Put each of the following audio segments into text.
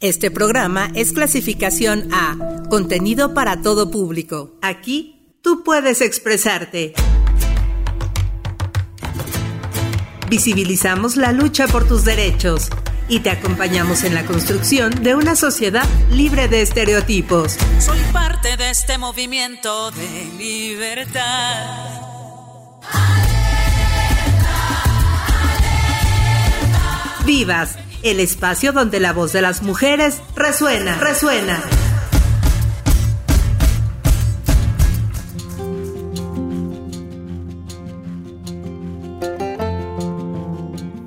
Este programa es clasificación A, contenido para todo público. Aquí tú puedes expresarte. Visibilizamos la lucha por tus derechos y te acompañamos en la construcción de una sociedad libre de estereotipos. Soy parte de este movimiento de libertad. Vivas el espacio donde la voz de las mujeres resuena, resuena.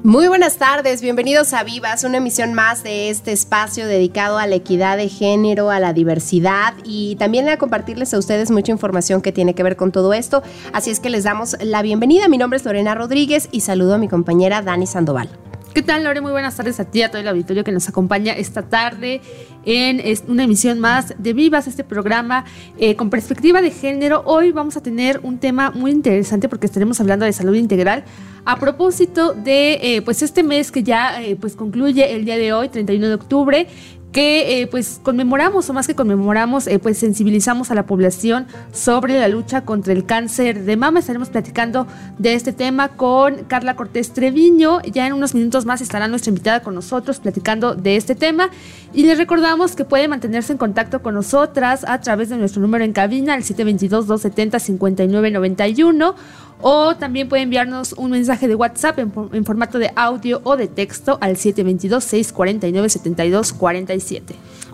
Muy buenas tardes, bienvenidos a Vivas, una emisión más de este espacio dedicado a la equidad de género, a la diversidad y también a compartirles a ustedes mucha información que tiene que ver con todo esto. Así es que les damos la bienvenida. Mi nombre es Lorena Rodríguez y saludo a mi compañera Dani Sandoval. ¿Qué tal, Lore? Muy buenas tardes a ti, a todo el auditorio que nos acompaña esta tarde en una emisión más de Vivas, este programa eh, con perspectiva de género. Hoy vamos a tener un tema muy interesante porque estaremos hablando de salud integral a propósito de eh, pues este mes que ya eh, pues concluye el día de hoy, 31 de octubre, que eh, pues conmemoramos o más que conmemoramos eh, pues sensibilizamos a la población sobre la lucha contra el cáncer de mama. Estaremos platicando de este tema con Carla Cortés Treviño. Ya en unos minutos más estará nuestra invitada con nosotros platicando de este tema. Y les recordamos que puede mantenerse en contacto con nosotras a través de nuestro número en cabina el 722 270 5991 o también puede enviarnos un mensaje de WhatsApp en, formato de audio o de texto al 722-649-7247.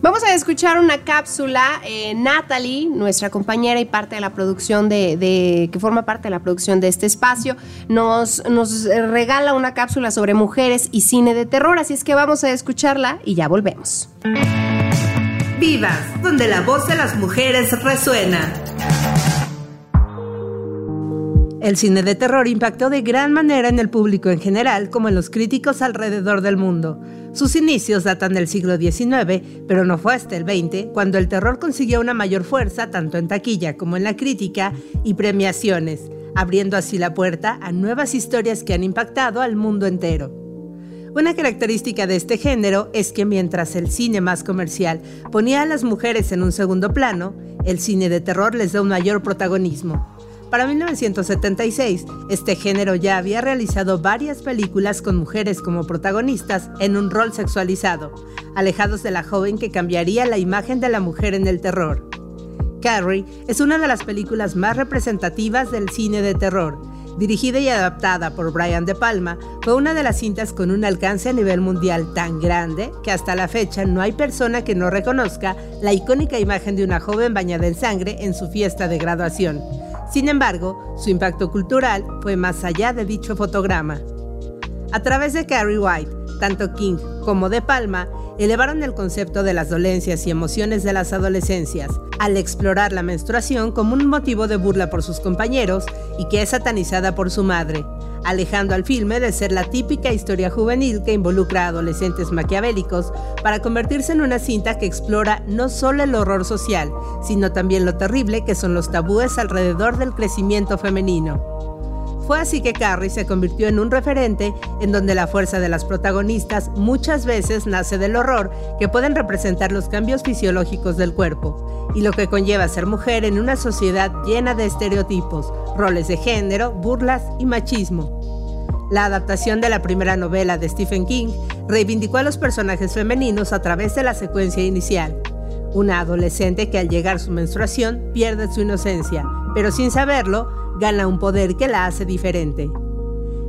Vamos a escuchar una cápsula. Eh, Natalie, nuestra compañera y parte de la producción de, que forma parte de la producción de este espacio, nos, nos regala una cápsula sobre mujeres y cine de terror. Así es que vamos a escucharla y ya volvemos. Vivas, donde la voz de las mujeres resuena. El cine de terror impactó de gran manera en el público en general como en los críticos alrededor del mundo. Sus inicios datan del siglo XIX, pero no fue hasta el XX cuando el terror consiguió una mayor fuerza tanto en taquilla como en la crítica y premiaciones, abriendo así la puerta a nuevas historias que han impactado al mundo entero. Una característica de este género es que mientras el cine más comercial ponía a las mujeres en un segundo plano, el cine de terror les da un mayor protagonismo. Para 1976, este género ya había realizado varias películas con mujeres como protagonistas en un rol sexualizado, alejados de la joven que cambiaría la imagen de la mujer en el terror. Carrie es una de las películas más representativas del cine de terror. Dirigida y adaptada por Brian De Palma, fue una de las cintas con un alcance a nivel mundial tan grande que hasta la fecha no hay persona que no reconozca la icónica imagen de una joven bañada en sangre en su fiesta de graduación. Sin embargo, su impacto cultural fue más allá de dicho fotograma. A través de Carrie White, tanto King como De Palma elevaron el concepto de las dolencias y emociones de las adolescencias, al explorar la menstruación como un motivo de burla por sus compañeros y que es satanizada por su madre, alejando al filme de ser la típica historia juvenil que involucra a adolescentes maquiavélicos para convertirse en una cinta que explora no solo el horror social, sino también lo terrible que son los tabúes alrededor del crecimiento femenino. Fue así que Carrie se convirtió en un referente en donde la fuerza de las protagonistas muchas veces nace del horror que pueden representar los cambios fisiológicos del cuerpo y lo que conlleva ser mujer en una sociedad llena de estereotipos, roles de género, burlas y machismo. La adaptación de la primera novela de Stephen King reivindicó a los personajes femeninos a través de la secuencia inicial. Una adolescente que al llegar su menstruación pierde su inocencia, pero sin saberlo, gana un poder que la hace diferente.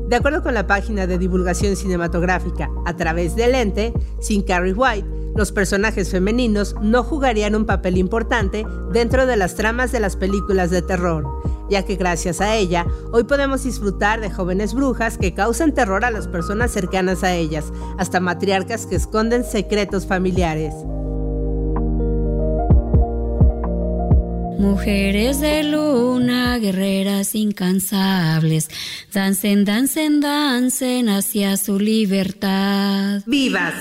De acuerdo con la página de divulgación cinematográfica a través del lente, sin Carrie White, los personajes femeninos no jugarían un papel importante dentro de las tramas de las películas de terror, ya que gracias a ella hoy podemos disfrutar de jóvenes brujas que causan terror a las personas cercanas a ellas, hasta matriarcas que esconden secretos familiares. Mujeres de luna, guerreras incansables, dancen, dancen, dancen hacia su libertad. ¡Vivas!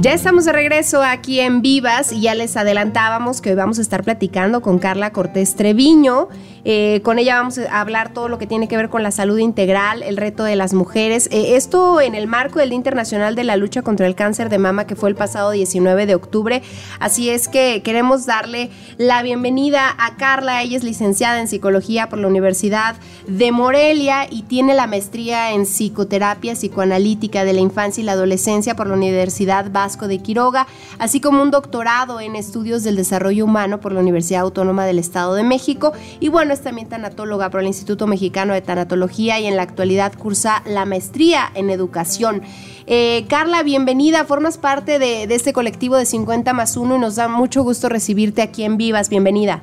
Ya estamos de regreso aquí en Vivas y ya les adelantábamos que hoy vamos a estar platicando con Carla Cortés Treviño. Eh, con ella vamos a hablar todo lo que tiene que ver con la salud integral, el reto de las mujeres. Eh, esto en el marco del Día Internacional de la Lucha contra el Cáncer de Mama que fue el pasado 19 de octubre. Así es que queremos darle la bienvenida a Carla. Ella es licenciada en psicología por la Universidad de Morelia y tiene la maestría en psicoterapia psicoanalítica de la infancia y la adolescencia por la Universidad Vasco de Quiroga, así como un doctorado en estudios del desarrollo humano por la Universidad Autónoma del Estado de México. Y bueno, es también tanatóloga por el Instituto Mexicano de Tanatología y en la actualidad cursa la maestría en educación. Eh, Carla, bienvenida, formas parte de, este colectivo de 50 más 1 y nos da mucho gusto recibirte aquí en Vivas. Bienvenida.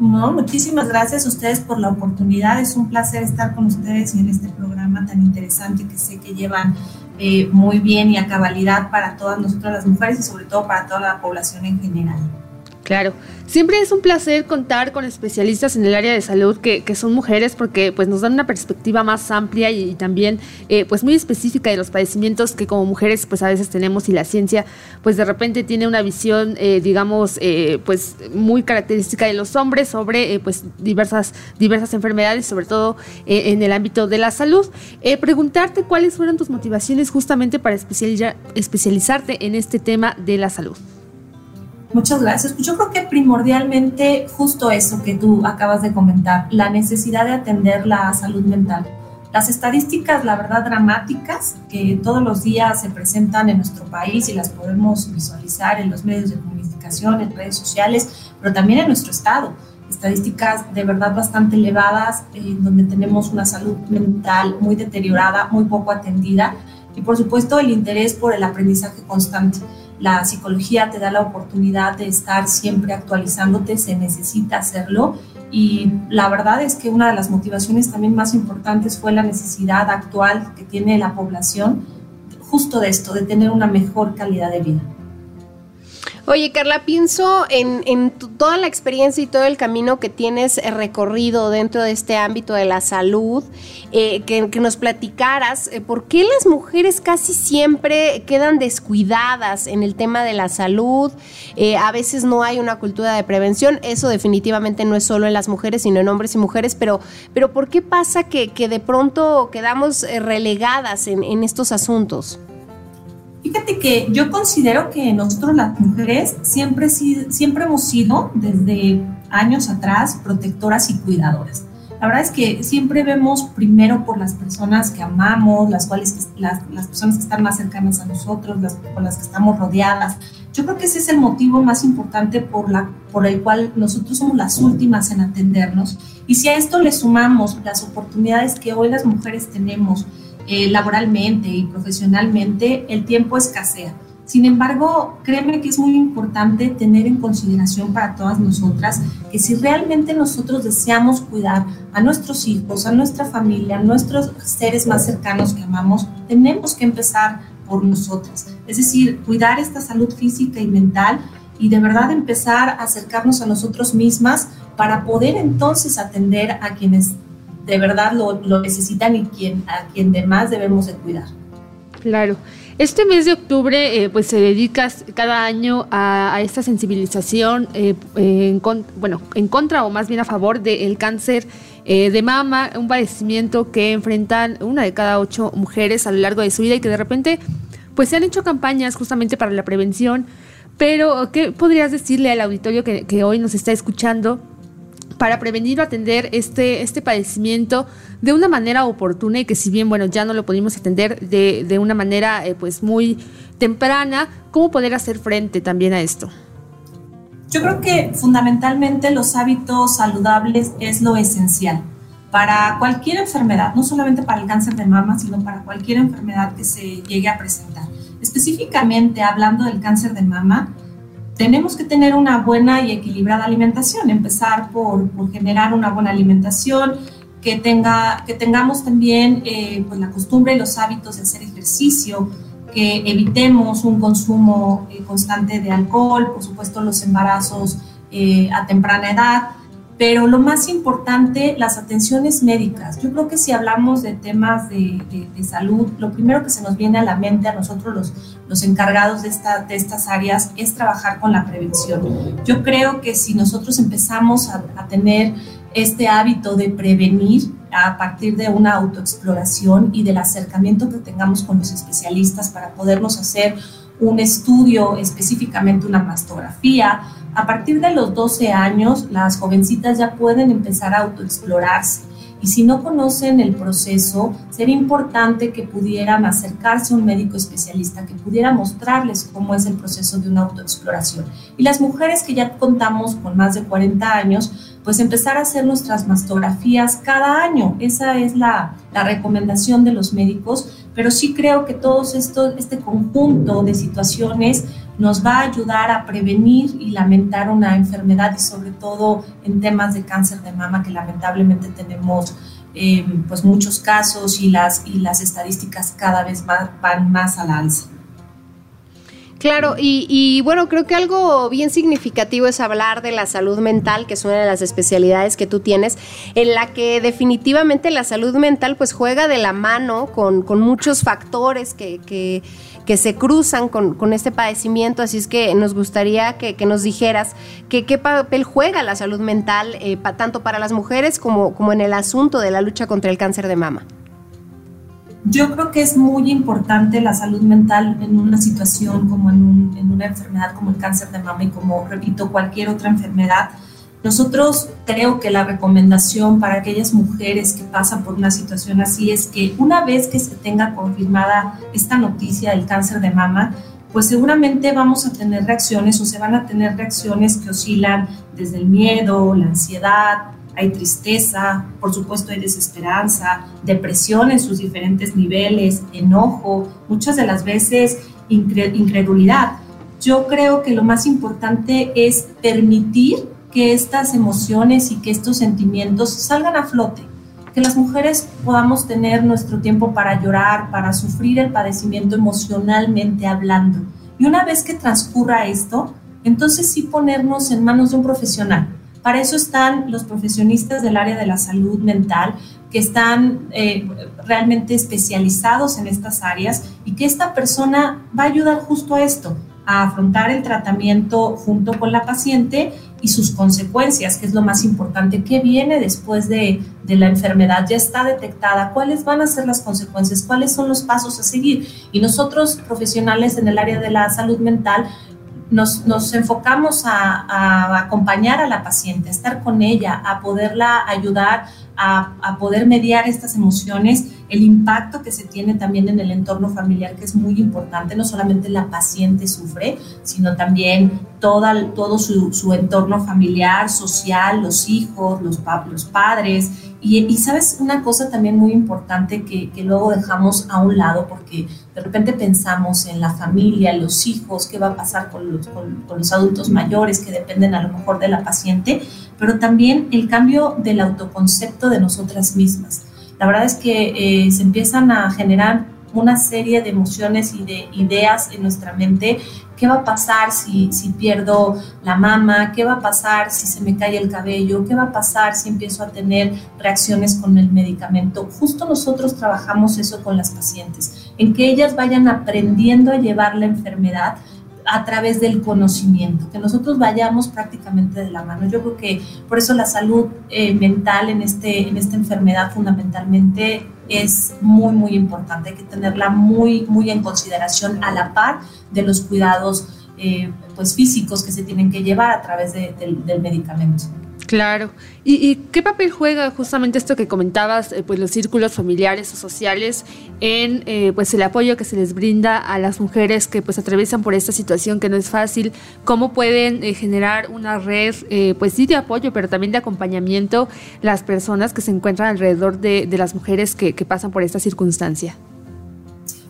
No, muchísimas gracias a ustedes por la oportunidad. Es un placer estar con ustedes en este programa tan interesante que sé que llevan eh, muy bien y a cabalidad para todas nosotras las mujeres y sobre todo para toda la población en general. Claro, siempre es un placer contar con especialistas en el área de salud que, son mujeres porque pues nos dan una perspectiva más amplia y, también eh, pues muy específica de los padecimientos que como mujeres pues a veces tenemos y la ciencia pues de repente tiene una visión eh, digamos eh, pues muy característica de los hombres sobre pues diversas diversas enfermedades sobre todo en el ámbito de la salud. preguntarte cuáles fueron tus motivaciones justamente para especializarte en este tema de la salud. Muchas gracias. Pues yo creo que primordialmente justo eso que tú acabas de comentar, la necesidad de atender la salud mental. Las estadísticas, la verdad, dramáticas que todos los días se presentan en nuestro país y las podemos visualizar en los medios de comunicación, en redes sociales, pero también en nuestro estado. Estadísticas de verdad bastante elevadas, en donde tenemos una salud mental muy deteriorada, muy poco atendida y por supuesto el interés por el aprendizaje constante la psicología te da la oportunidad de estar siempre actualizándote, se necesita hacerlo. Y la verdad es que una de las motivaciones también más importantes fue la necesidad actual que tiene la población justo de esto, de tener una mejor calidad de vida. Oye, Carla, pienso en, toda la experiencia y todo el camino que tienes eh, recorrido dentro de este ámbito de la salud, eh, que, nos platicaras, eh, ¿por qué las mujeres casi siempre quedan descuidadas en el tema de la salud? a veces no hay una cultura de prevención, eso definitivamente no es solo en las mujeres, sino en hombres y mujeres, pero, pero ¿por qué pasa que, de pronto quedamos relegadas en estos asuntos? Fíjate que yo considero que nosotros las mujeres siempre, siempre hemos sido, desde años atrás, protectoras y cuidadoras. La verdad es que siempre vemos primero por las personas que amamos, las, cuales, las, las personas que están más cercanas a nosotros, las con las que estamos rodeadas. Yo creo que ese es el motivo más importante por, la, por el cual nosotros somos las últimas en atendernos. Y si a esto le sumamos las oportunidades que hoy las mujeres tenemos, eh, laboralmente y profesionalmente, el tiempo escasea. Sin embargo, créeme que es muy importante tener en consideración para todas nosotras que si realmente nosotros deseamos cuidar a nuestros hijos, a nuestra familia, a nuestros seres más cercanos que amamos, tenemos que empezar por nosotras. Es decir, cuidar esta salud física y mental y de verdad empezar a acercarnos a nosotros mismas para poder entonces atender a quienes de verdad lo, necesitan y quien, a quien de más debemos de cuidar. Claro. Este mes de octubre eh, pues se dedica cada año a, esta sensibilización eh, en, bueno, en contra o más bien a favor del cáncer eh, de mama, un padecimiento que enfrentan una de cada ocho mujeres a lo largo de su vida y que de repente pues se han hecho campañas justamente para la prevención. Pero, ¿qué podrías decirle al auditorio que, que hoy nos está escuchando para prevenir o atender este, este padecimiento de una manera oportuna y que si bien, bueno, ya no lo pudimos atender de, de una manera eh, pues muy temprana, ¿cómo poder hacer frente también a esto? Yo creo que fundamentalmente los hábitos saludables es lo esencial para cualquier enfermedad, no solamente para el cáncer de mama, sino para cualquier enfermedad que se llegue a presentar. Específicamente hablando del cáncer de mama, tenemos que tener una buena y equilibrada alimentación, empezar por, generar una buena alimentación, que, tenga, que tengamos también eh, pues la costumbre y los hábitos de hacer ejercicio, que evitemos un consumo eh, constante de alcohol, por supuesto los embarazos eh, a temprana edad, pero lo más importante, las atenciones médicas. Yo creo que si hablamos de temas de, salud, lo primero que se nos viene a la mente a nosotros los, los encargados de, esta, de estas áreas es trabajar con la prevención. Yo creo que si nosotros empezamos a, tener este hábito de prevenir a partir de una autoexploración y del acercamiento que tengamos con los especialistas para podernos hacer un estudio, específicamente una mastografía. A partir de los 12 años, las jovencitas ya pueden empezar a autoexplorarse y si no conocen el proceso, sería importante que pudieran acercarse a un médico especialista que pudiera mostrarles cómo es el proceso de una autoexploración. Y las mujeres que ya contamos con más de 40 años, pues empezar a hacer nuestras mastografías cada año. Esa es la, la recomendación de los médicos, pero sí creo que todo esto, este conjunto de situaciones nos va a ayudar a prevenir y lamentar una enfermedad y sobre todo en temas de cáncer de mama que lamentablemente tenemos eh, pues muchos casos y las, y las estadísticas cada vez más, van más a la alza. Claro, y, bueno, creo que algo bien significativo es hablar de la salud mental, que es una de las especialidades que tú tienes, en la que definitivamente la salud mental pues juega de la mano con, muchos factores que, que se cruzan con, este padecimiento, así es que nos gustaría que, nos dijeras que, qué papel juega la salud mental, eh, tanto para las mujeres como, como en el asunto de la lucha contra el cáncer de mama. Yo creo que es muy importante la salud mental en una situación como en, en, una enfermedad como el cáncer de mama y como, repito, cualquier otra enfermedad. Nosotros creo que la recomendación para aquellas mujeres que pasan por una situación así es que una vez que se tenga confirmada esta noticia del cáncer de mama, pues seguramente vamos a tener reacciones o se van a tener reacciones que oscilan desde el miedo, la ansiedad, hay tristeza, por supuesto hay desesperanza, depresión en sus diferentes niveles, enojo, muchas de las veces incredulidad. Yo creo que lo más importante es permitir que estas emociones y que estos sentimientos salgan a flote, que las mujeres podamos tener nuestro tiempo para llorar, para sufrir el padecimiento emocionalmente hablando. Y una vez que transcurra esto, entonces sí ponernos en manos de un profesional, para eso están los profesionistas del área de la salud mental que están eh, realmente especializados en estas áreas y que esta persona va a ayudar justo a esto, a afrontar el tratamiento junto con la paciente y sus consecuencias, que es lo más importante, qué viene después de, de, la enfermedad, ya está detectada, cuáles van a ser las consecuencias, cuáles son los pasos a seguir. Y nosotros, profesionales en el área de la salud mental, nos, enfocamos a, acompañar a la paciente, estar con ella, a poderla ayudar a, poder mediar estas emociones, el impacto que se tiene también en el entorno familiar, que es muy importante, no solamente la paciente sufre, sino también toda, todo su, entorno familiar, social, los hijos, los, padres, y, sabes una cosa también muy importante que, que, luego dejamos a un lado porque de repente pensamos en la familia, los hijos, qué va a pasar con los, con, los adultos mayores que dependen a lo mejor de la paciente, pero también el cambio del autoconcepto de nosotras mismas. La verdad es que eh, se empiezan a generar una serie de emociones y de ideas en nuestra mente. ¿Qué va a pasar si, si pierdo la mama? ¿Qué va a pasar si se me cae el cabello? ¿Qué va a pasar si empiezo a tener reacciones con el medicamento? Justo nosotros trabajamos eso con las pacientes, en que ellas vayan aprendiendo a llevar la enfermedad a través del conocimiento, que nosotros vayamos prácticamente de la mano. Yo creo que por eso la salud eh, mental en, este, en esta enfermedad fundamentalmente es muy, muy importante. Hay que tenerla muy, muy en consideración a la par de los cuidados eh, pues físicos que se tienen que llevar a través del medicamento. Claro. ¿Y, qué papel juega justamente esto que comentabas, eh, pues los círculos familiares o sociales en eh, pues el apoyo que se les brinda a las mujeres que pues atraviesan por esta situación que no es fácil? ¿Cómo pueden eh, generar una red, pues sí de apoyo, pero también de acompañamiento las personas que se encuentran alrededor de, las mujeres que pasan por esta circunstancia?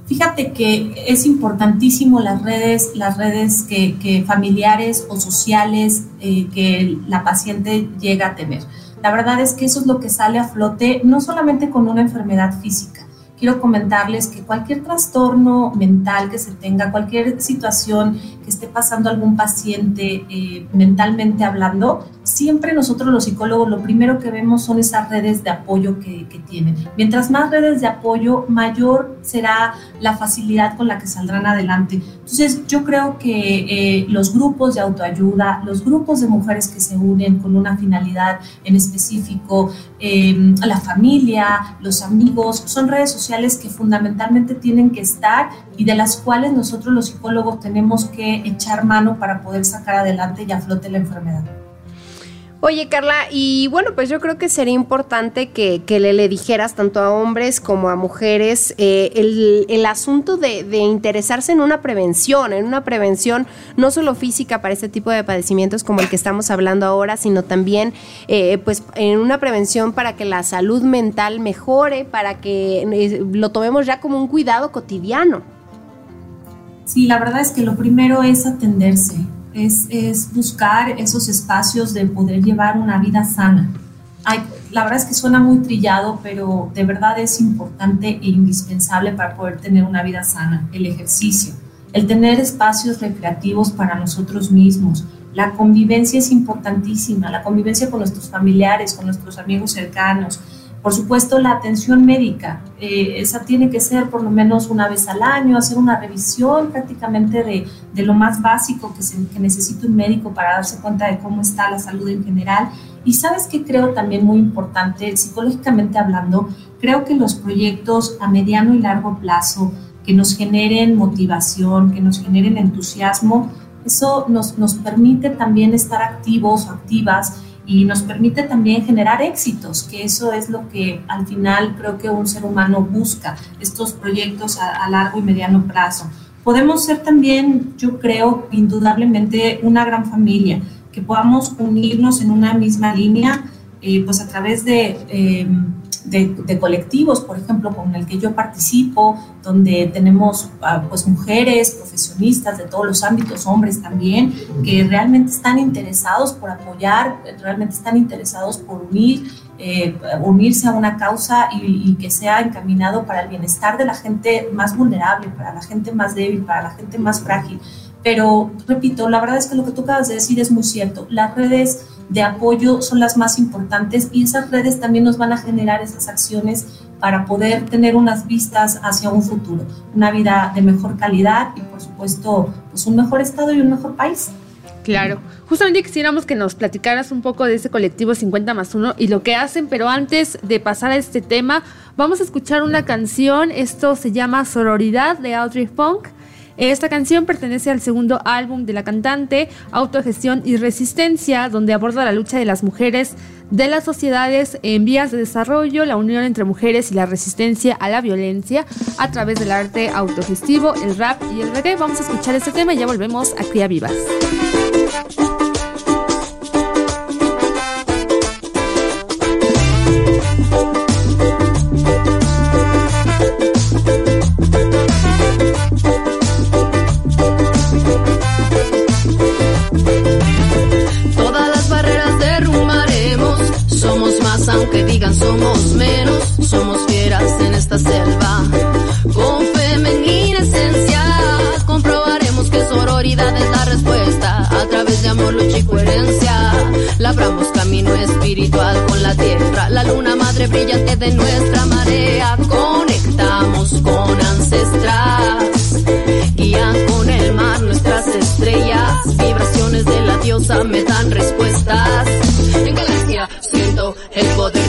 Fíjate que es importantísimo las redes, las redes que, familiares o sociales eh, que la paciente llega a tener. La verdad es que eso es lo que sale a flote, no solamente con una enfermedad física. Quiero comentarles que cualquier trastorno mental que se tenga, cualquier situación que esté pasando algún paciente eh, mentalmente hablando, siempre nosotros los psicólogos lo primero que vemos son esas redes de apoyo que, tienen. Mientras más redes de apoyo, mayor será la facilidad con la que saldrán adelante. Entonces yo creo que eh, los grupos de autoayuda, los grupos de mujeres que se unen con una finalidad en específico, eh, la familia, los amigos, son redes sociales que fundamentalmente tienen que estar y de las cuales nosotros los psicólogos tenemos que echar mano para poder sacar adelante y a flote la enfermedad. Oye, Carla, y bueno, pues yo creo que sería importante que, le, le, dijeras tanto a hombres como a mujeres eh, el, el, asunto de, de, interesarse en una prevención, en una prevención no solo física para este tipo de padecimientos como el que estamos hablando ahora, sino también eh, pues en una prevención para que la salud mental mejore, para que eh, lo tomemos ya como un cuidado cotidiano. Sí, la verdad es que lo primero es atenderse, es, buscar esos espacios de poder llevar una vida sana. la verdad es que suena muy trillado, pero de verdad es importante e indispensable para poder tener una vida sana. El ejercicio, el tener espacios recreativos para nosotros mismos. La convivencia es importantísima, la convivencia con nuestros familiares, con nuestros amigos cercanos, por supuesto, la atención médica, eh, esa tiene que ser por lo menos una vez al año, hacer una revisión prácticamente de, de lo más básico que, se, que necesita un médico para darse cuenta de cómo está la salud en general. Y sabes que creo también muy importante, psicológicamente hablando, creo que los proyectos a mediano y largo plazo que nos generen motivación, que nos generen entusiasmo, eso nos, nos permite también estar activos activas y nos permite también generar éxitos, que eso es lo que al final creo que un ser humano busca, estos proyectos a, largo y mediano plazo. Podemos ser también, yo creo, indudablemente una gran familia, que podamos unirnos en una misma línea, eh, pues a través de... Eh, de, colectivos, por ejemplo, con el que yo participo, donde tenemos ah, pues mujeres, profesionistas de todos los ámbitos, hombres también, que realmente están interesados por apoyar, realmente están interesados por unir, eh, unirse a una causa y, y, que sea encaminado para el bienestar de la gente más vulnerable, para la gente más débil, para la gente más frágil. Pero, repito, la verdad es que lo que tú acabas de decir es muy cierto. Las redes de apoyo son las más importantes y esas redes también nos van a generar esas acciones para poder tener unas vistas hacia un futuro, una vida de mejor calidad y por supuesto pues un mejor estado y un mejor país. Claro, justamente quisiéramos que nos platicaras un poco de ese colectivo 50 más 1 y lo que hacen, pero antes de pasar a este tema, vamos a escuchar una canción, esto se llama Sororidad de Audrey Funk esta canción pertenece al segundo álbum de la cantante, Autogestión y Resistencia, donde aborda la lucha de las mujeres de las sociedades en vías de desarrollo, la unión entre mujeres y la resistencia a la violencia a través del arte autogestivo, el rap y el reggae. Vamos a escuchar este tema y ya volvemos a Cría Vivas. Somos menos, somos fieras en esta selva. Con femenina esencia, comprobaremos que sororidad es la respuesta. A través de amor, lucha y coherencia, labramos camino espiritual con la tierra. La luna madre brillante de nuestra marea, conectamos con ancestras. Guían con el mar nuestras estrellas, vibraciones de la diosa me dan respuestas.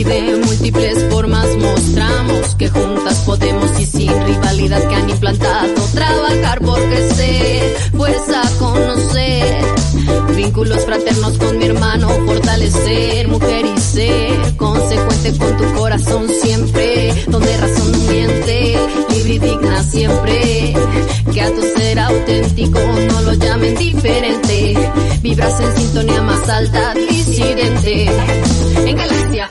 Y de múltiples formas mostramos que juntas podemos y sin rivalidad que han implantado trabajar por crecer, pues a conocer vínculos fraternos con mi hermano, fortalecer mujer y ser consecuente con tu corazón siempre, donde razón no miente, libre y digna siempre, que a tu ser auténtico no lo llamen diferente, vibras en sintonía más alta, disidente, en galaxia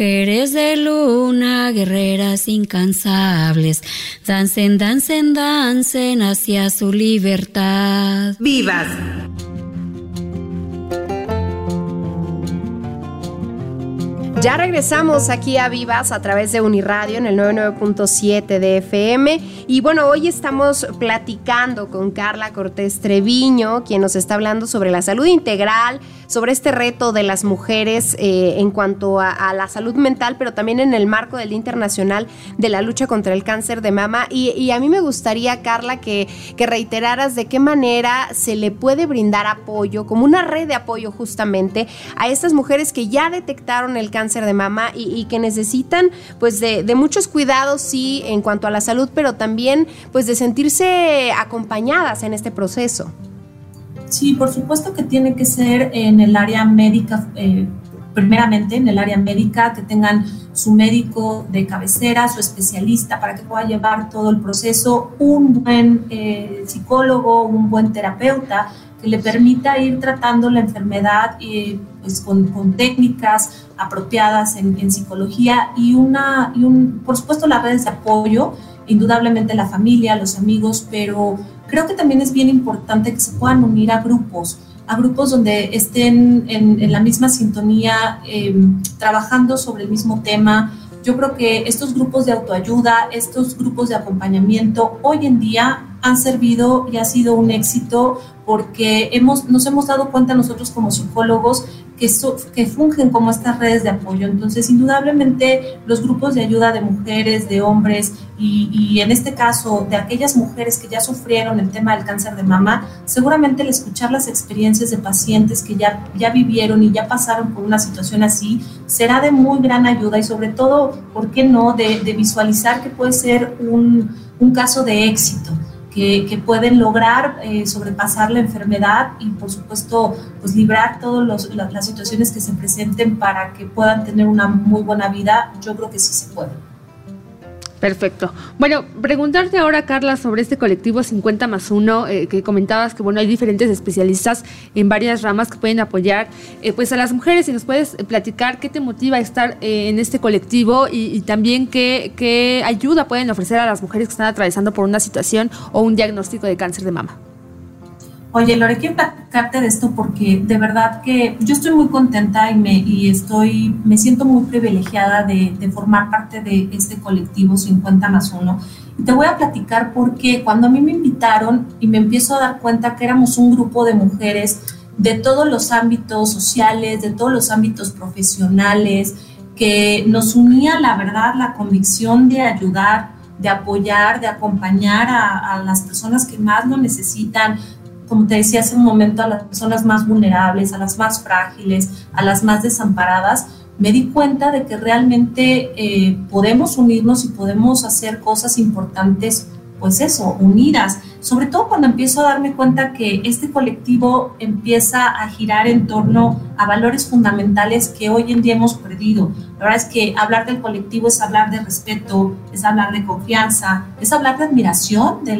Mujeres de luna, guerreras incansables, dancen, dancen, dancen hacia su libertad. ¡Vivas! Ya regresamos aquí a Vivas a través de Uniradio en el 99.7 de FM. Y bueno, hoy estamos platicando con Carla Cortés Treviño, quien nos está hablando sobre la salud integral, sobre este reto de las mujeres eh, en cuanto a, la salud mental, pero también en el marco del Internacional de la lucha contra el cáncer de mama. Y, a mí me gustaría, Carla, que, que reiteraras de qué manera se le puede brindar apoyo, como una red de apoyo justamente, a estas mujeres que ya detectaron el cáncer de mama y, que necesitan pues de, muchos cuidados, sí, en cuanto a la salud, pero también pues de sentirse acompañadas en este proceso. Sí, por supuesto que tiene que ser en el área médica, eh, primeramente en el área médica, que tengan su médico de cabecera, su especialista, para que pueda llevar todo el proceso, un buen eh, psicólogo, un buen terapeuta que le permita ir tratando la enfermedad eh, pues con, con, técnicas apropiadas en, en, psicología y, una, y un, por supuesto las redes de apoyo, indudablemente la familia, los amigos, pero creo que también es bien importante que se puedan unir a grupos, a grupos donde estén en, en la misma sintonía, eh, trabajando sobre el mismo tema. Yo creo que estos grupos de autoayuda, estos grupos de acompañamiento, hoy en día han servido y ha sido un éxito porque hemos, nos hemos dado cuenta nosotros como psicólogos que, fungen como estas redes de apoyo. Entonces, indudablemente, los grupos de ayuda de mujeres, de hombres y, y, en este caso de aquellas mujeres que ya sufrieron el tema del cáncer de mama, seguramente el escuchar las experiencias de pacientes que ya, ya vivieron y ya pasaron por una situación así, será de muy gran ayuda y sobre todo, ¿por qué no?, de, de visualizar que puede ser un, un caso de éxito que, pueden lograr eh, sobrepasar la enfermedad y por supuesto pues librar todas las situaciones que se presenten para que puedan tener una muy buena vida, yo creo que sí se puede. Perfecto. Bueno, preguntarte ahora, Carla, sobre este colectivo 50 más 1, eh, que comentabas que bueno, hay diferentes especialistas en varias ramas que pueden apoyar eh, pues a las mujeres. Y nos puedes platicar qué te motiva a estar eh, en este colectivo y, también qué ayuda pueden ofrecer a las mujeres que están atravesando por una situación o un diagnóstico de cáncer de mama. Oye, Lore, quiero platicarte de esto porque de verdad que yo estoy muy contenta y me, y estoy, me siento muy privilegiada de, de formar parte de este colectivo 50 más 1. Y te voy a platicar porque cuando a mí me invitaron y me empiezo a dar cuenta que éramos un grupo de mujeres de todos los ámbitos sociales, de todos los ámbitos profesionales, que nos unía, la verdad, la convicción de ayudar, de apoyar, de acompañar a, a las personas que más lo necesitan, como te decía hace un momento, a las personas más vulnerables, a las más frágiles, a las más desamparadas, me di cuenta de que realmente eh, podemos unirnos y podemos hacer cosas importantes pues eso, unidas, sobre todo cuando empiezo a darme cuenta que este colectivo empieza a girar en torno a valores fundamentales que hoy en día hemos perdido. La verdad es que hablar del colectivo es hablar de respeto, es hablar de confianza, es hablar de admiración de,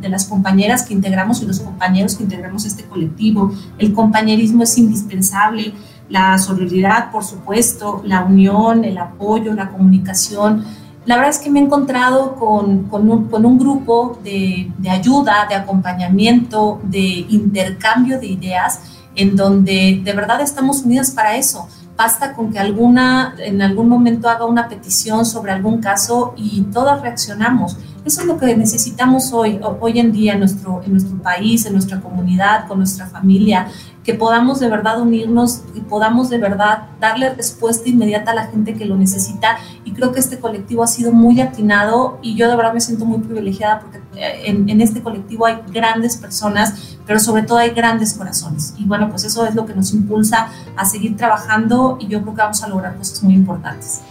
de, las compañeras que integramos y los compañeros que integramos este colectivo. El compañerismo es indispensable la solidaridad, por supuesto, la unión, el apoyo, la comunicación la verdad es que me he encontrado con, un, grupo de, ayuda, de acompañamiento, de intercambio de ideas, en donde de verdad estamos unidas para eso. Basta con que alguna en algún momento haga una petición sobre algún caso y todas reaccionamos. Eso es lo que necesitamos hoy, hoy en día nuestro, en nuestro país, en nuestra comunidad, con nuestra familia, que podamos de verdad unirnos y podamos de verdad darle respuesta inmediata a la gente que lo necesita. Y creo que este colectivo ha sido muy atinado y yo de verdad me siento muy privilegiada porque eh, en, en este colectivo hay grandes personas, pero sobre todo hay grandes corazones. Y bueno, pues eso es lo que nos impulsa a seguir trabajando y yo creo que vamos a lograr cosas muy importantes.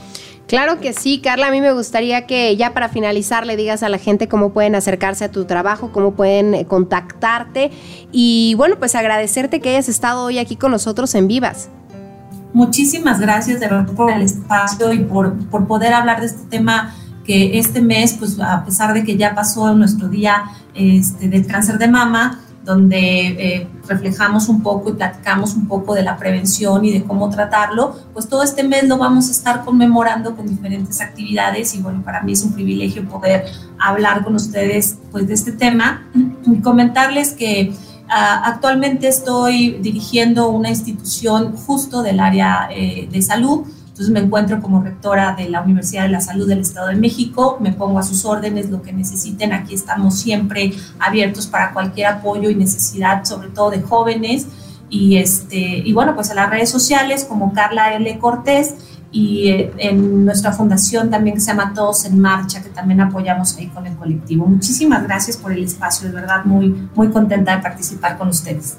Claro que sí, Carla. A mí me gustaría que ya para finalizar le digas a la gente cómo pueden acercarse a tu trabajo, cómo pueden eh, contactarte y bueno, pues agradecerte que hayas estado hoy aquí con nosotros en Vivas. Muchísimas gracias de verdad por el espacio y por, por poder hablar de este tema que este mes, pues a pesar de que ya pasó nuestro día este, del cáncer de mama, donde eh, reflejamos un poco y platicamos un poco de la prevención y de cómo tratarlo, pues todo este mes lo vamos a estar conmemorando con diferentes actividades y bueno, para mí es un privilegio poder hablar con ustedes pues de este tema y comentarles que ah, actualmente estoy dirigiendo una institución justo del área eh, de salud entonces me encuentro como rectora de la Universidad de la Salud del Estado de México, me pongo a sus órdenes, lo que necesiten, aquí estamos siempre abiertos para cualquier apoyo y necesidad, sobre todo de jóvenes. Y, este, y bueno, pues en las redes sociales como Carla L. Cortés y eh, en nuestra fundación también que se llama Todos en Marcha, que también apoyamos ahí con el colectivo. Muchísimas gracias por el espacio, de verdad muy, muy contenta de participar con ustedes.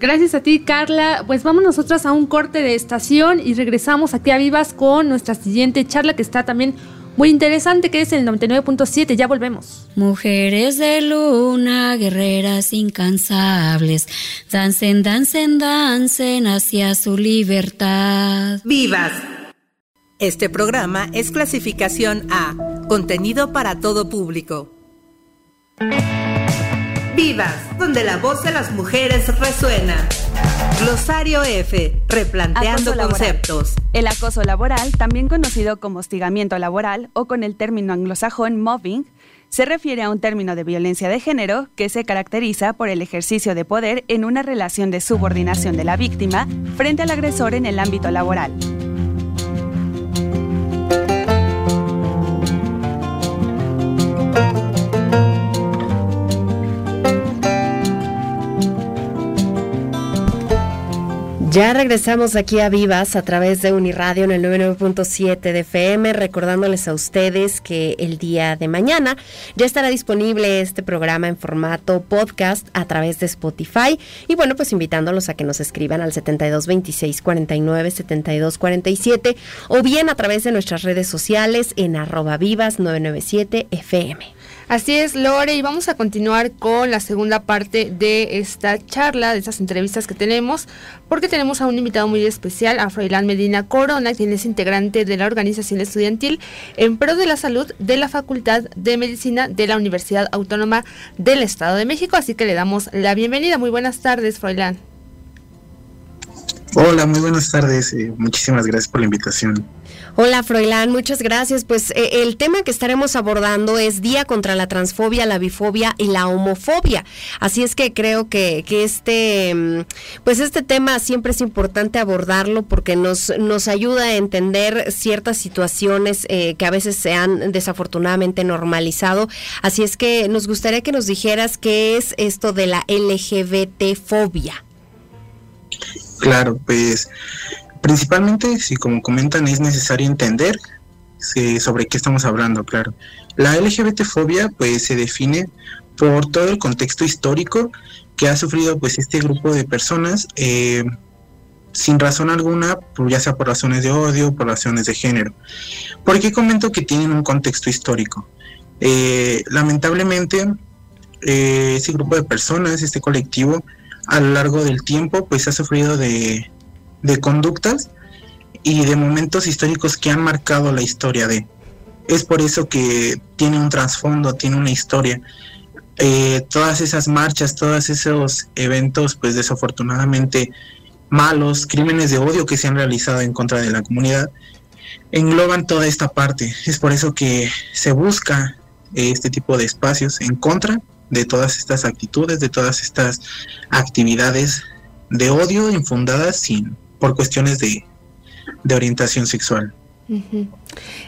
Gracias a ti, Carla. Pues vamos nosotras a un corte de estación y regresamos aquí a Vivas con nuestra siguiente charla que está también muy interesante, que es el 99.7. Ya volvemos. Mujeres de luna, guerreras incansables, dancen, dancen, dancen hacia su libertad. Vivas. Este programa es clasificación A, contenido para todo público. Vivas, donde la voz de las mujeres resuena. Glosario F, replanteando conceptos. El acoso laboral, también conocido como hostigamiento laboral o con el término anglosajón mobbing, se refiere a un término de violencia de género que se caracteriza por el ejercicio de poder en una relación de subordinación de la víctima frente al agresor en el ámbito laboral. Ya regresamos aquí a Vivas a través de Uniradio en el 99.7 de FM, recordándoles a ustedes que el día de mañana ya estará disponible este programa en formato podcast a través de Spotify. Y bueno, pues invitándolos a que nos escriban al 7226 49 72 47 o bien a través de nuestras redes sociales en arroba vivas 997 FM. Así es, Lore, y vamos a continuar con la segunda parte de esta charla, de estas entrevistas que tenemos, porque tenemos a un invitado muy especial, a Froilán Medina Corona, quien es integrante de la organización estudiantil en pro de la salud de la Facultad de Medicina de la Universidad Autónoma del Estado de México. Así que le damos la bienvenida. Muy buenas tardes, Froilán. Hola, muy buenas tardes. Eh, muchísimas gracias por la invitación. Hola, Froilán, muchas gracias. Pues eh, el tema que estaremos abordando es Día contra la Transfobia, la Bifobia y la Homofobia. Así es que creo que, que este, mm, pues este tema siempre es importante abordarlo porque nos, nos ayuda a entender ciertas situaciones eh, que a veces se han desafortunadamente normalizado. Así es que nos gustaría que nos dijeras qué es esto de la LGBT-fobia. Claro, pues principalmente, si como comentan, es necesario entender sobre qué estamos hablando, claro. La LGBT-fobia pues se define por todo el contexto histórico que ha sufrido pues este grupo de personas eh, sin razón alguna, pues, ya sea por razones de odio, por razones de género. ¿Por qué comento que tienen un contexto histórico? Eh, lamentablemente, eh, ese grupo de personas, este colectivo, a lo largo del tiempo, pues ha sufrido de, de conductas y de momentos históricos que han marcado la historia de. Es por eso que tiene un trasfondo, tiene una historia. Eh, todas esas marchas, todos esos eventos, pues desafortunadamente malos, crímenes de odio que se han realizado en contra de la comunidad, engloban toda esta parte. Es por eso que se busca este tipo de espacios en contra de todas estas actitudes, de todas estas actividades de odio infundadas sin por cuestiones de, de orientación sexual.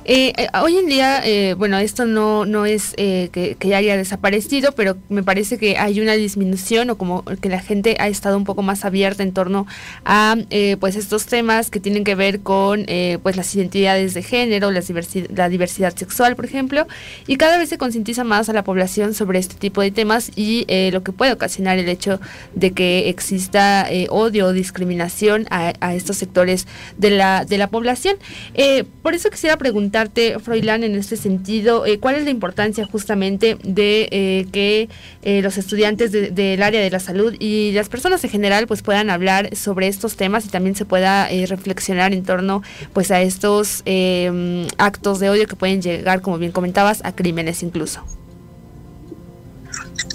Eh, eh, hoy en día, eh, bueno, esto no, no es que, que, haya desaparecido, pero me parece que hay una disminución o como que la gente ha estado un poco más abierta en torno a pues estos temas que tienen que ver con pues las identidades de género, la diversidad, la diversidad sexual, por ejemplo, y cada vez se concientiza más a la población sobre este tipo de temas y lo que puede ocasionar el hecho de que exista odio o discriminación a, a, estos sectores de la, de la población. por eso quisiera preguntarte, Froilán, en este sentido, eh, ¿cuál es la importancia justamente de eh, que eh, los estudiantes del área de la salud y las personas en general pues puedan hablar sobre estos temas y también se pueda reflexionar en torno pues a estos em, actos de odio que pueden llegar, como bien comentabas, a crímenes incluso?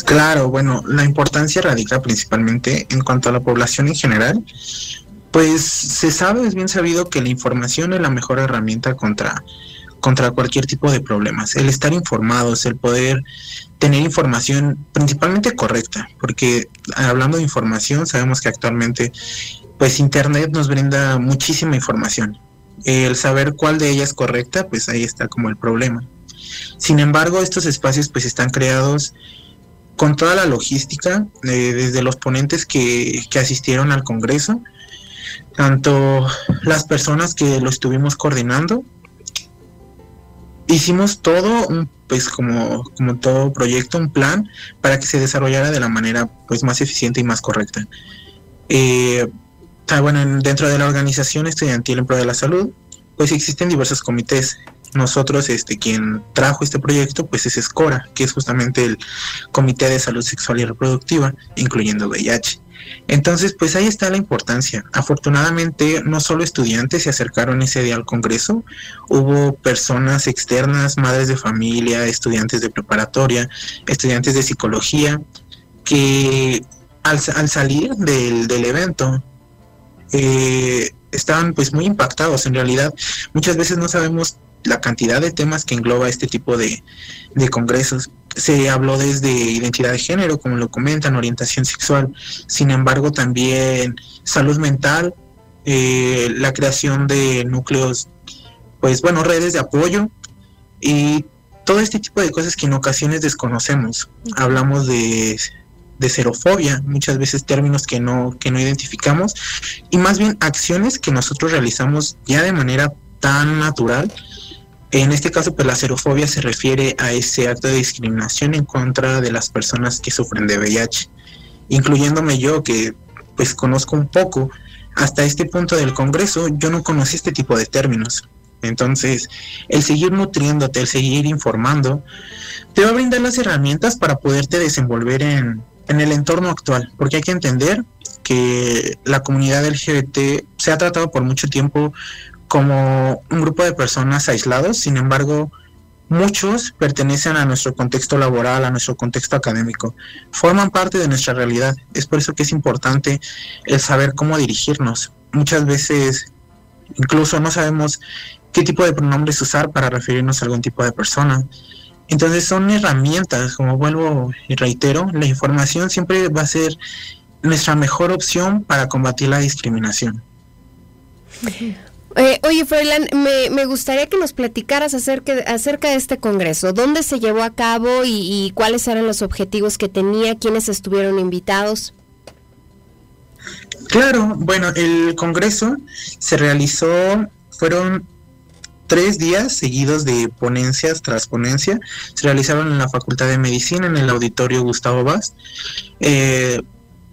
Claro, bueno, la importancia radica principalmente en cuanto a la población en general, pues se sabe, es bien sabido que la información es la mejor herramienta contra, contra cualquier tipo de problemas. El estar informados, el poder tener información principalmente correcta, porque hablando de información, sabemos que actualmente pues Internet nos brinda muchísima información. El saber cuál de ellas es correcta, pues ahí está como el problema. Sin embargo, estos espacios pues están creados con toda la logística, eh, desde los ponentes que, que asistieron al Congreso, tanto las personas que lo estuvimos coordinando, hicimos todo, pues como, como todo proyecto, un plan para que se desarrollara de la manera pues más eficiente y más correcta. Eh, bueno, dentro de la organización estudiantil en pro de la salud, pues existen diversos comités. Nosotros, este, quien trajo este proyecto, pues es SCORA, que es justamente el Comité de Salud Sexual y Reproductiva, incluyendo VIH. Entonces, pues ahí está la importancia. Afortunadamente, no solo estudiantes se acercaron ese día al Congreso, hubo personas externas, madres de familia, estudiantes de preparatoria, estudiantes de psicología, que al, salir del, evento eh, estaban pues muy impactados. En realidad, muchas veces no sabemos la cantidad de temas que engloba este tipo de, de congresos se habló desde identidad de género, como lo comentan, orientación sexual, sin embargo también salud mental, eh, la creación de núcleos, pues bueno, redes de apoyo y todo este tipo de cosas que en ocasiones desconocemos. Hablamos de, de xerofobia, muchas veces términos que no, que no identificamos, y más bien acciones que nosotros realizamos ya de manera tan natural en este caso, pues la xerofobia se refiere a ese acto de discriminación en contra de las personas que sufren de VIH, incluyéndome yo que pues conozco un poco. Hasta este punto del Congreso yo no conocí este tipo de términos. Entonces, el seguir nutriéndote, el seguir informando, te va a brindar las herramientas para poderte desenvolver en, en el entorno actual, porque hay que entender que la comunidad LGBT se ha tratado por mucho tiempo como un grupo de personas aislados, sin embargo, muchos pertenecen a nuestro contexto laboral, a nuestro contexto académico, forman parte de nuestra realidad. Es por eso que es importante el saber cómo dirigirnos. Muchas veces incluso no sabemos qué tipo de pronombres usar para referirnos a algún tipo de persona. Entonces son herramientas, como vuelvo y reitero, la información siempre va a ser nuestra mejor opción para combatir la discriminación. Eh, oye, Froilán, me, gustaría que nos platicaras acerca, acerca de este congreso. ¿Dónde se llevó a cabo y, cuáles eran los objetivos que tenía? ¿Quiénes estuvieron invitados? Claro, bueno, el congreso se realizó, fueron tres días seguidos de ponencias tras ponencia. Se realizaron en la Facultad de Medicina, en el auditorio Gustavo Vaz. Eh,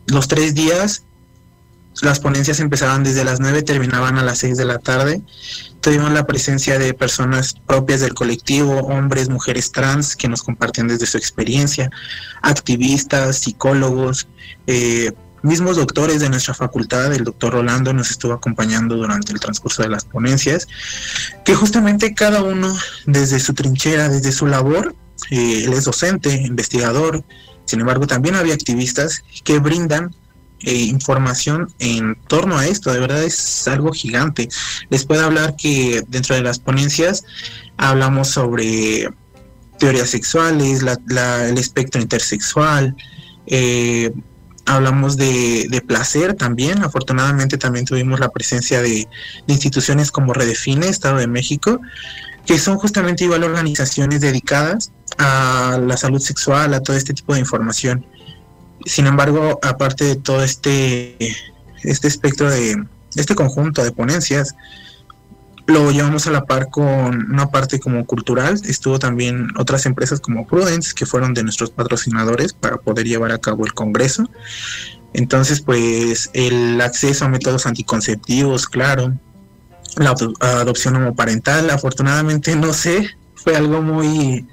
los tres días las ponencias empezaban desde las 9, terminaban a las 6 de la tarde. Tuvimos la presencia de personas propias del colectivo, hombres, mujeres trans, que nos compartían desde su experiencia, activistas, psicólogos, eh, mismos doctores de nuestra facultad, el doctor Rolando nos estuvo acompañando durante el transcurso de las ponencias, que justamente cada uno desde su trinchera, desde su labor, eh, él es docente, investigador, sin embargo también había activistas que brindan eh, información en torno a esto, de verdad es algo gigante. Les puedo hablar que dentro de las ponencias hablamos sobre teorías sexuales, el espectro intersexual, eh, hablamos de, placer también. Afortunadamente también tuvimos la presencia de, instituciones como Redefine, Estado de México, que son justamente igual organizaciones dedicadas a la salud sexual, a todo este tipo de información. Sin embargo, aparte de todo este, este espectro de este conjunto de ponencias, lo llevamos a la par con una parte como cultural. Estuvo también otras empresas como Prudence, que fueron de nuestros patrocinadores para poder llevar a cabo el Congreso. Entonces, pues el acceso a métodos anticonceptivos, claro, la adopción homoparental, afortunadamente no sé, fue algo muy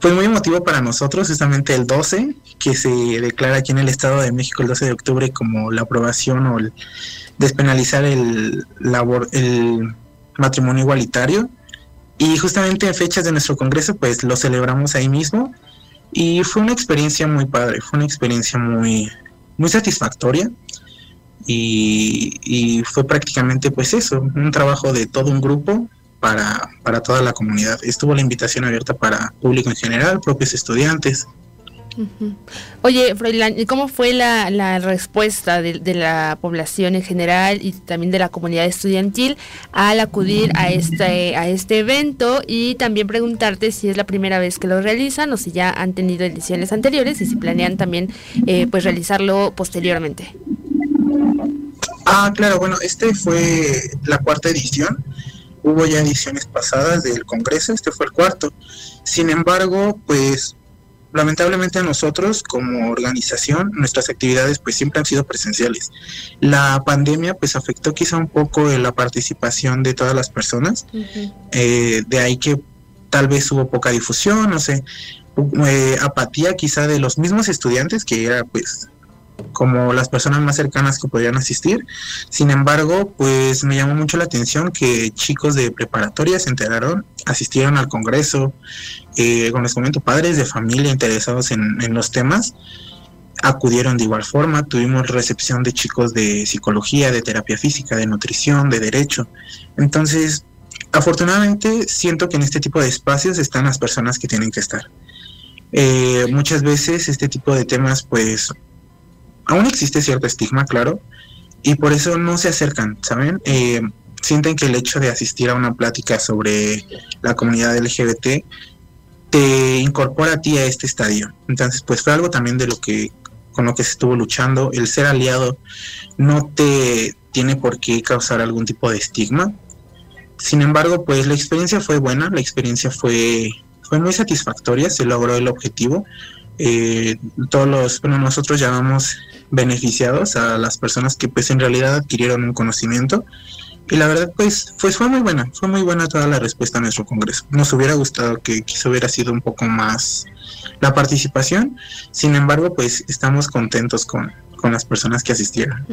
fue muy emotivo para nosotros, justamente el 12, que se declara aquí en el Estado de México el 12 de octubre como la aprobación o el despenalizar el, labor, el matrimonio igualitario. Y justamente en fechas de nuestro congreso, pues lo celebramos ahí mismo. Y fue una experiencia muy padre, fue una experiencia muy, muy satisfactoria. Y, y fue prácticamente pues eso, un trabajo de todo un grupo para, para toda la comunidad. Estuvo la invitación abierta para público en general, propios estudiantes. Oye, Froilán, ¿y cómo fue la, respuesta de, la población en general y también de la comunidad estudiantil al acudir a este, a este evento? Y también preguntarte si es la primera vez que lo realizan o si ya han tenido ediciones anteriores y si planean también eh, pues realizarlo posteriormente. Ah, claro, bueno, este fue la cuarta edición. Hubo ya ediciones pasadas del Congreso, este fue el cuarto. Sin embargo, pues lamentablemente a nosotros como organización, nuestras actividades pues siempre han sido presenciales. La pandemia pues afectó quizá un poco la participación de todas las personas, eh, de ahí que tal vez hubo poca difusión, no sé, eh, apatía quizá de los mismos estudiantes, que era pues como las personas más cercanas que podían asistir. Sin embargo, pues me llamó mucho la atención que chicos de preparatoria se enteraron, asistieron al Congreso, eh, como les comento, padres de familia interesados en, los temas acudieron de igual forma. Tuvimos recepción de chicos de psicología, de terapia física, de nutrición, de derecho. Entonces, afortunadamente siento que en este tipo de espacios están las personas que tienen que estar. Eh, muchas veces este tipo de temas pues aún existe cierto estigma, claro, y por eso no se acercan, ¿saben? Eh, sienten que el hecho de asistir a una plática sobre la comunidad LGBT te incorpora a ti a este estadio. Entonces, pues fue algo también de lo que con lo que se estuvo luchando. El ser aliado no te tiene por qué causar algún tipo de estigma. Sin embargo, pues la experiencia fue buena, la experiencia fue, fue muy satisfactoria, se logró el objetivo. Eh, todos los, bueno, nosotros llamamos beneficiados a las personas que pues en realidad adquirieron un conocimiento y la verdad pues, pues fue muy buena, fue muy buena toda la respuesta a nuestro congreso. Nos hubiera gustado que quizá hubiera sido un poco más la participación, sin embargo pues estamos contentos con, con las personas que asistieron.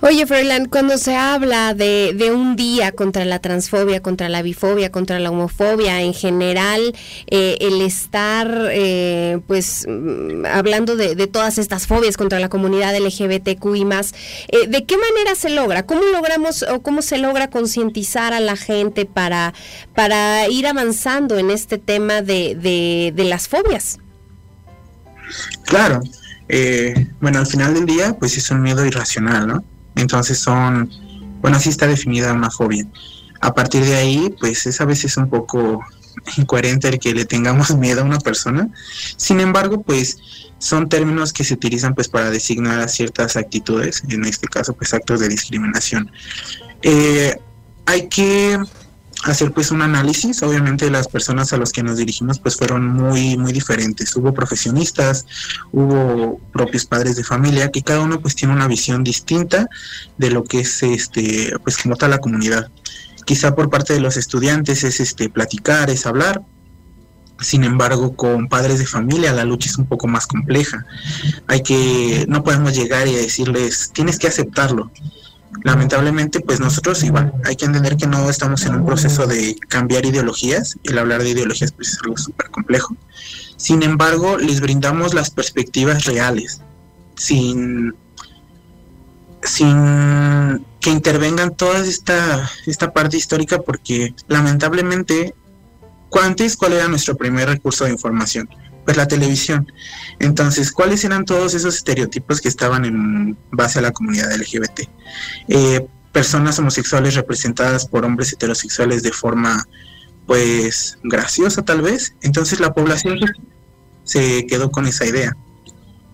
Oye, Froilán, cuando se habla de, de, un día contra la transfobia, contra la bifobia, contra la homofobia en general, eh, el estar, eh, pues, mm, hablando de, de, todas estas fobias contra la comunidad LGBTQI más, eh, ¿de qué manera se logra? ¿Cómo logramos o cómo se logra concientizar a la gente para, para ir avanzando en este tema de, de las fobias? Claro, eh, bueno, al final del día, pues es un miedo irracional, ¿no? Entonces son, bueno, así está definida una fobia. A partir de ahí, pues es a veces un poco incoherente el que le tengamos miedo a una persona. Sin embargo, pues son términos que se utilizan pues para designar a ciertas actitudes, en este caso pues actos de discriminación. Eh, hay que hacer pues un análisis. Obviamente las personas a las que nos dirigimos pues fueron muy muy diferentes. Hubo profesionistas, hubo propios padres de familia que cada uno pues tiene una visión distinta de lo que es este pues como tal la comunidad. Quizá por parte de los estudiantes es este platicar, es hablar, sin embargo, con padres de familia la lucha es un poco más compleja. Hay que, no podemos llegar y decirles, tienes que aceptarlo. Lamentablemente, pues nosotros igual, hay que entender que no estamos en un proceso de cambiar ideologías. El hablar de ideologías pues es algo súper complejo. Sin embargo, les brindamos las perspectivas reales, sin, sin que intervengan toda esta, esta parte histórica, porque lamentablemente ¿cuál era nuestro primer recurso de información? Pues la televisión. Entonces, ¿cuáles eran todos esos estereotipos que estaban en base a la comunidad LGBT? Eh, personas homosexuales representadas por hombres heterosexuales de forma, pues, graciosa tal vez. Entonces la población se quedó con esa idea.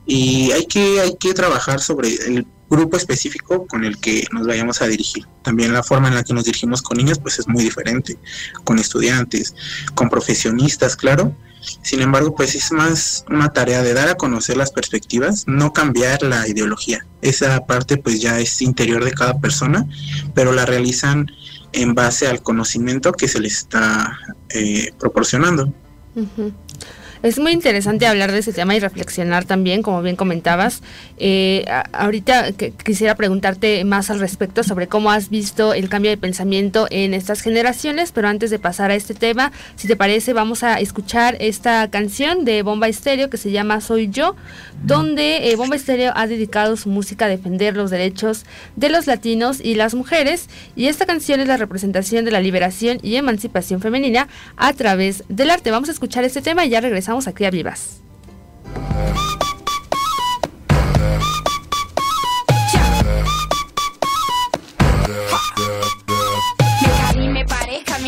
Y hay que, hay que trabajar sobre el grupo específico con el que nos vayamos a dirigir. También la forma en la que nos dirigimos con niños pues es muy diferente, con estudiantes, con profesionistas, claro. Sin embargo, pues es más una tarea de dar a conocer las perspectivas, no cambiar la ideología. Esa parte pues ya es interior de cada persona, pero la realizan en base al conocimiento que se les está eh, proporcionando. Es muy interesante hablar de ese tema y reflexionar también, como bien comentabas. Eh, ahorita quisiera preguntarte más al respecto sobre cómo has visto el cambio de pensamiento en estas generaciones, pero antes de pasar a este tema, si te parece, vamos a escuchar esta canción de Bomba Estéreo que se llama Soy Yo, donde eh, Bomba Estéreo ha dedicado su música a defender los derechos de los latinos y las mujeres, y esta canción es la representación de la liberación y emancipación femenina a través del arte. Vamos a escuchar este tema y ya regresamos Vamos aquí a Vivas.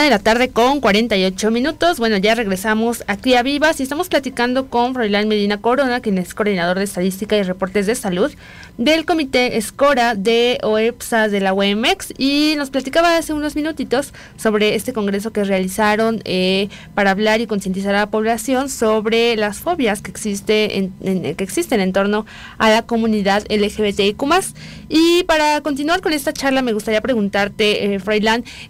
De la tarde con 48 minutos. Bueno, ya regresamos aquí a Vivas y estamos platicando con Froilán Medina Corona, quien es coordinador de estadística y reportes de salud del Comité Escora de OEPSA de la UEMEX y nos platicaba hace unos minutitos sobre este congreso que realizaron eh, para hablar y concientizar a la población sobre las fobias que, existe en, que existen en torno a la comunidad LGBTIQ+. Y para continuar con esta charla me gustaría preguntarte, eh,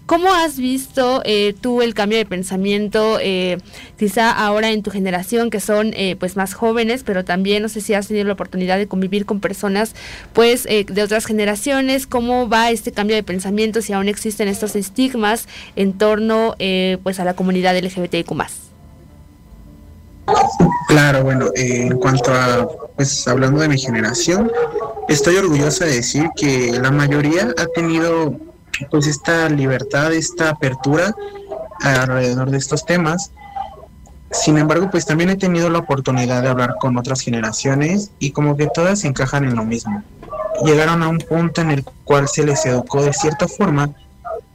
¿cómo has visto eh, tú el cambio de pensamiento, eh, quizá ahora en tu generación que son eh, pues más jóvenes, pero también no sé si has tenido la oportunidad de convivir con personas pues de otras generaciones, cómo va este cambio de pensamiento, si aún existen estos estigmas en torno pues a la comunidad LGBTIQ+. Claro, bueno, en cuanto a, pues hablando de mi generación, estoy orgullosa de decir que la mayoría ha tenido pues esta libertad, esta apertura alrededor de estos temas. Sin embargo, pues también he tenido la oportunidad de hablar con otras generaciones y como que todas encajan en lo mismo. Llegaron a un punto en el cual se les educó de cierta forma,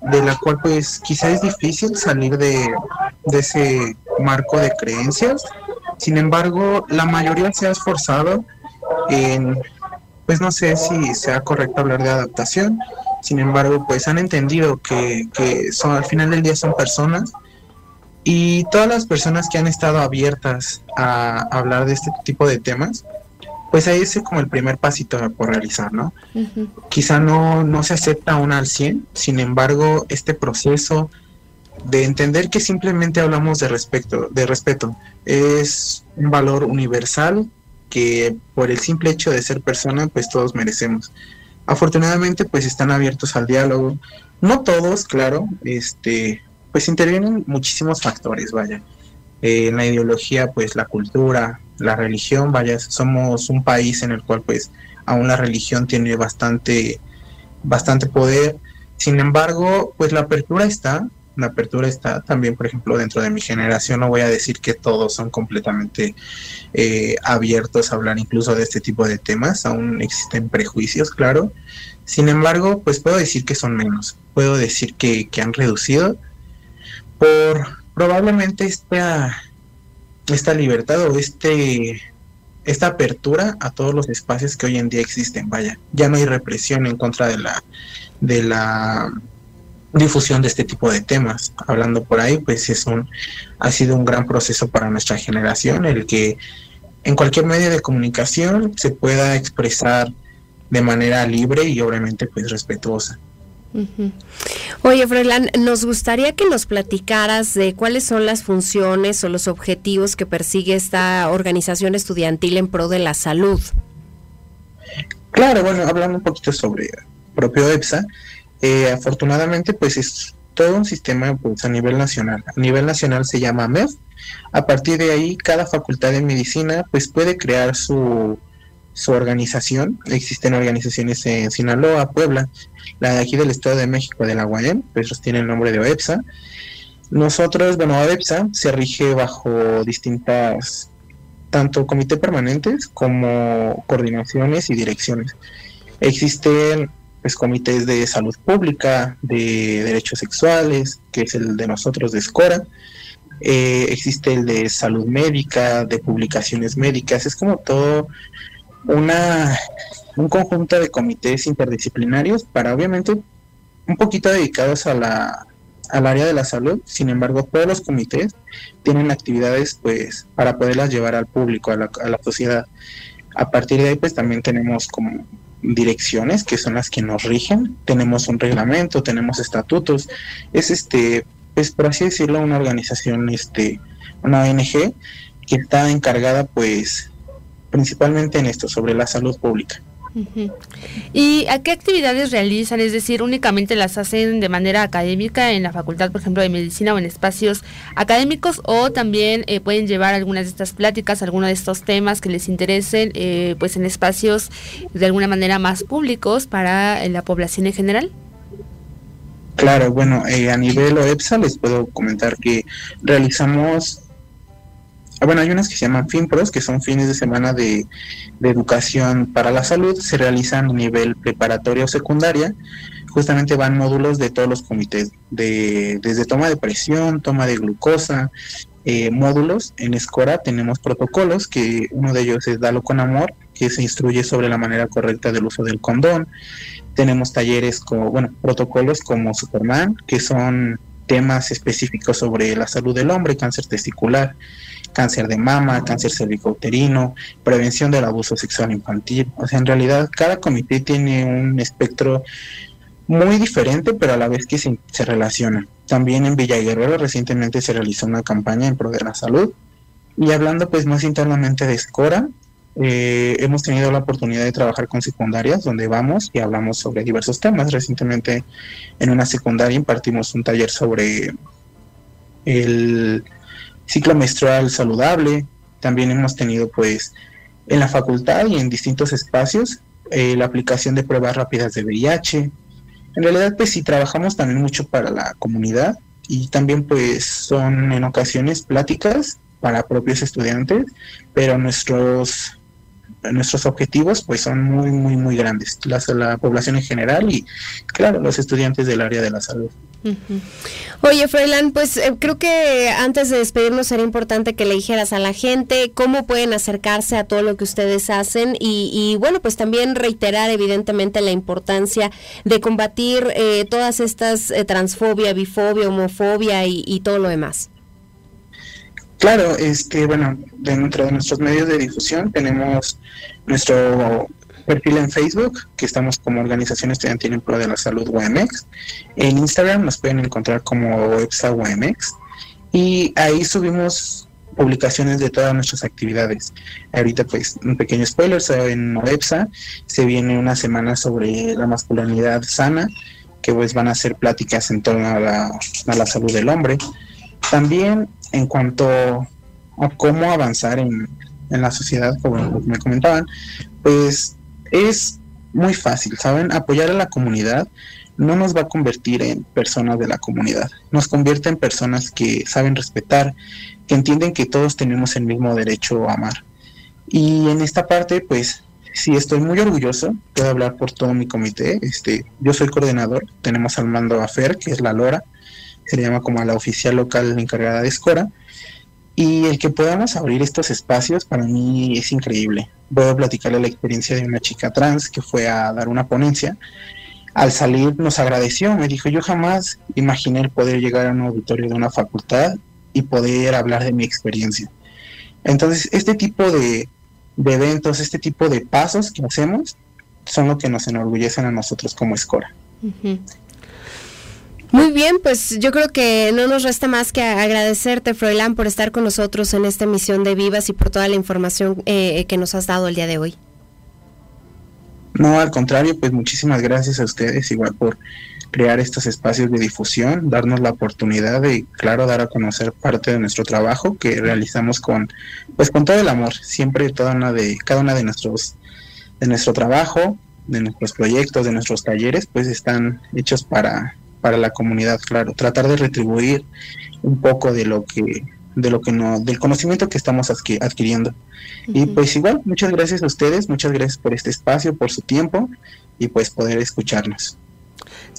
de la cual pues quizá es difícil salir de, de ese marco de creencias. Sin embargo, la mayoría se ha esforzado en, pues no sé si sea correcto hablar de adaptación, sin embargo, pues han entendido que, son, al final del día son personas. Y todas las personas que han estado abiertas a hablar de este tipo de temas, pues ahí es como el primer pasito por realizar, ¿no? Quizá no, no se acepta aún al 100, sin embargo, este proceso de entender que simplemente hablamos de respeto, de respeto, es un valor universal que por el simple hecho de ser persona, pues todos merecemos afortunadamente pues están abiertos al diálogo. No todos, claro, este, pues intervienen muchísimos factores, vaya. Eh, la ideología, pues la cultura, la religión, vaya, somos un país en el cual pues aún la religión tiene bastante, bastante poder. Sin embargo, pues la apertura está, la apertura está también, por ejemplo, dentro de mi generación, no voy a decir que todos son completamente eh, abiertos a hablar incluso de este tipo de temas, aún existen prejuicios, claro. Sin embargo, pues puedo decir que son menos, puedo decir que, han reducido por probablemente esta, esta libertad o este esta apertura a todos los espacios que hoy en día existen, vaya, ya no hay represión en contra de la de la difusión de este tipo de temas. Hablando por ahí, pues es un, ha sido un gran proceso para nuestra generación el que en cualquier medio de comunicación se pueda expresar de manera libre y obviamente pues respetuosa. Oye, Froilán, nos gustaría que nos platicaras de cuáles son las funciones o los objetivos que persigue esta organización estudiantil en pro de la salud. Claro, bueno, hablando un poquito sobre propio EPSA, eh, afortunadamente, pues es todo un sistema pues, a nivel nacional. A nivel nacional se llama MEF. A partir de ahí, cada facultad de medicina pues puede crear su, su organización. Existen organizaciones en Sinaloa, Puebla, la de aquí del Estado de México, de la UAM, pues tiene el nombre de OEPSA. Nosotros, bueno, OEPSA se rige bajo distintas, tanto comité permanentes como coordinaciones y direcciones. Existen pues, comités de salud pública, de derechos sexuales, que es el de nosotros de Escora. Eh, existe el de salud médica, de publicaciones médicas, es como todo una un conjunto de comités interdisciplinarios para obviamente un poquito dedicados a la al área de la salud, sin embargo todos los comités tienen actividades pues para poderlas llevar al público, a la, a la sociedad. A partir de ahí pues también tenemos como direcciones que son las que nos rigen, tenemos un reglamento, tenemos estatutos, es este, pues por así decirlo, una organización, este, una ONG que está encargada pues principalmente en esto, sobre la salud pública. ¿Y a qué actividades realizan? Es decir, únicamente las hacen de manera académica en la facultad, por ejemplo, de medicina o en espacios académicos, o también eh, pueden llevar algunas de estas pláticas, algunos de estos temas que les interesen, eh, pues en espacios de alguna manera más públicos para eh, la población en general. Claro, bueno, a nivel OEPSA les puedo comentar que realizamos bueno, hay unas que se llaman FinPros, que son fines de semana de, educación para la salud, se realizan a nivel preparatoria o secundaria, justamente van módulos de todos los comités, de, desde toma de presión, toma de glucosa, eh, módulos. En Escora tenemos protocolos, que uno de ellos es Dalo con Amor, que se instruye sobre la manera correcta del uso del condón. Tenemos talleres, como, bueno, protocolos como Superman, que son temas específicos sobre la salud del hombre, cáncer testicular, cáncer de mama, cáncer cervicouterino, prevención del abuso sexual infantil. O sea, en realidad cada comité tiene un espectro muy diferente, pero a la vez que se, relaciona. También en Villa Guerrero recientemente se realizó una campaña en pro de la salud. Y hablando pues más internamente de Escora, eh, hemos tenido la oportunidad de trabajar con secundarias donde vamos y hablamos sobre diversos temas. Recientemente en una secundaria impartimos un taller sobre el ciclo menstrual saludable. También hemos tenido pues en la facultad y en distintos espacios eh, la aplicación de pruebas rápidas de VIH, en realidad, pues sí, trabajamos también mucho para la comunidad y también pues son en ocasiones pláticas para propios estudiantes, pero nuestros nuestros objetivos pues son muy muy muy grandes. La, la población en general y claro los estudiantes del área de la salud. Oye, Freiland, pues eh, creo que antes de despedirnos sería importante que le dijeras a la gente cómo pueden acercarse a todo lo que ustedes hacen y, bueno, pues también reiterar evidentemente la importancia de combatir eh, todas estas eh, transfobia, bifobia, homofobia y, y todo lo demás. Claro, este, bueno, dentro de nuestros medios de difusión tenemos nuestro perfil en Facebook, que estamos como Organización Estudiantil en Pro de la Salud UMX. En Instagram nos pueden encontrar como EPSA UMX. Y ahí subimos publicaciones de todas nuestras actividades. Ahorita, pues, un pequeño spoiler, en OEPSA se viene una semana sobre la masculinidad sana, que pues van a ser pláticas en torno a la salud del hombre. También en cuanto a cómo avanzar en, en la sociedad, como me comentaban, pues es muy fácil, ¿saben? Apoyar a la comunidad no nos va a convertir en personas de la comunidad, nos convierte en personas que saben respetar, que entienden que todos tenemos el mismo derecho a amar. Y en esta parte, pues sí estoy muy orgulloso, puedo hablar por todo mi comité, este, yo soy coordinador, tenemos al mando a Fer, que es la Lora, se le llama como a la oficial local encargada de Escora, y el que podamos abrir estos espacios para mí es increíble. Voy a platicarle la experiencia de una chica trans que fue a dar una ponencia. Al salir nos agradeció, me dijo, yo jamás imaginé poder llegar a un auditorio de una facultad y poder hablar de mi experiencia. Entonces, este tipo de, eventos, este tipo de pasos que hacemos son lo que nos enorgullecen a nosotros como Escora. Muy bien, pues yo creo que no nos resta más que agradecerte, Froilán, por estar con nosotros en esta emisión de Vivas y por toda la información eh, que nos has dado el día de hoy. No, al contrario, pues muchísimas gracias a ustedes, igual por crear estos espacios de difusión, darnos la oportunidad de, claro, dar a conocer parte de nuestro trabajo que realizamos con, pues con todo el amor, siempre toda una de, cada una de nuestros, de nuestro trabajo, de nuestros proyectos, de nuestros talleres, pues están hechos para para la comunidad, claro, tratar de retribuir un poco de lo que de lo que no del conocimiento que estamos adquiriendo. Y pues igual, muchas gracias a ustedes, muchas gracias por este espacio, por su tiempo y pues poder escucharnos.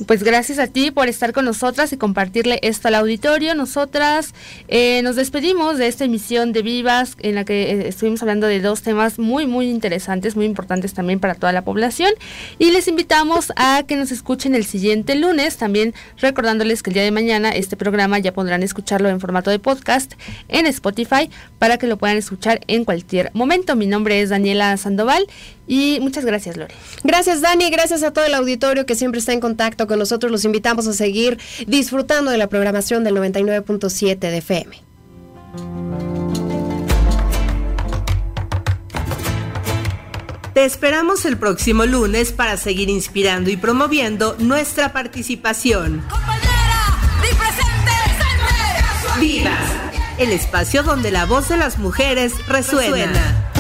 Pues gracias a ti por estar con nosotras y compartirle esto al auditorio. Nosotras eh, nos despedimos de esta emisión de Vivas en la que eh, estuvimos hablando de dos temas muy, muy interesantes, muy importantes también para toda la población. Y les invitamos a que nos escuchen el siguiente lunes, también recordándoles que el día de mañana este programa ya podrán escucharlo en formato de podcast en Spotify para que lo puedan escuchar en cualquier momento. Mi nombre es Daniela Sandoval y muchas gracias, Lore. Gracias, Dani. Gracias a todo el auditorio que siempre está en contacto con nosotros. Los invitamos a seguir disfrutando de la programación del 99.7 de FM. Te esperamos el próximo lunes para seguir inspirando y promoviendo nuestra participación. Vivas, el espacio donde la voz de las mujeres resuena.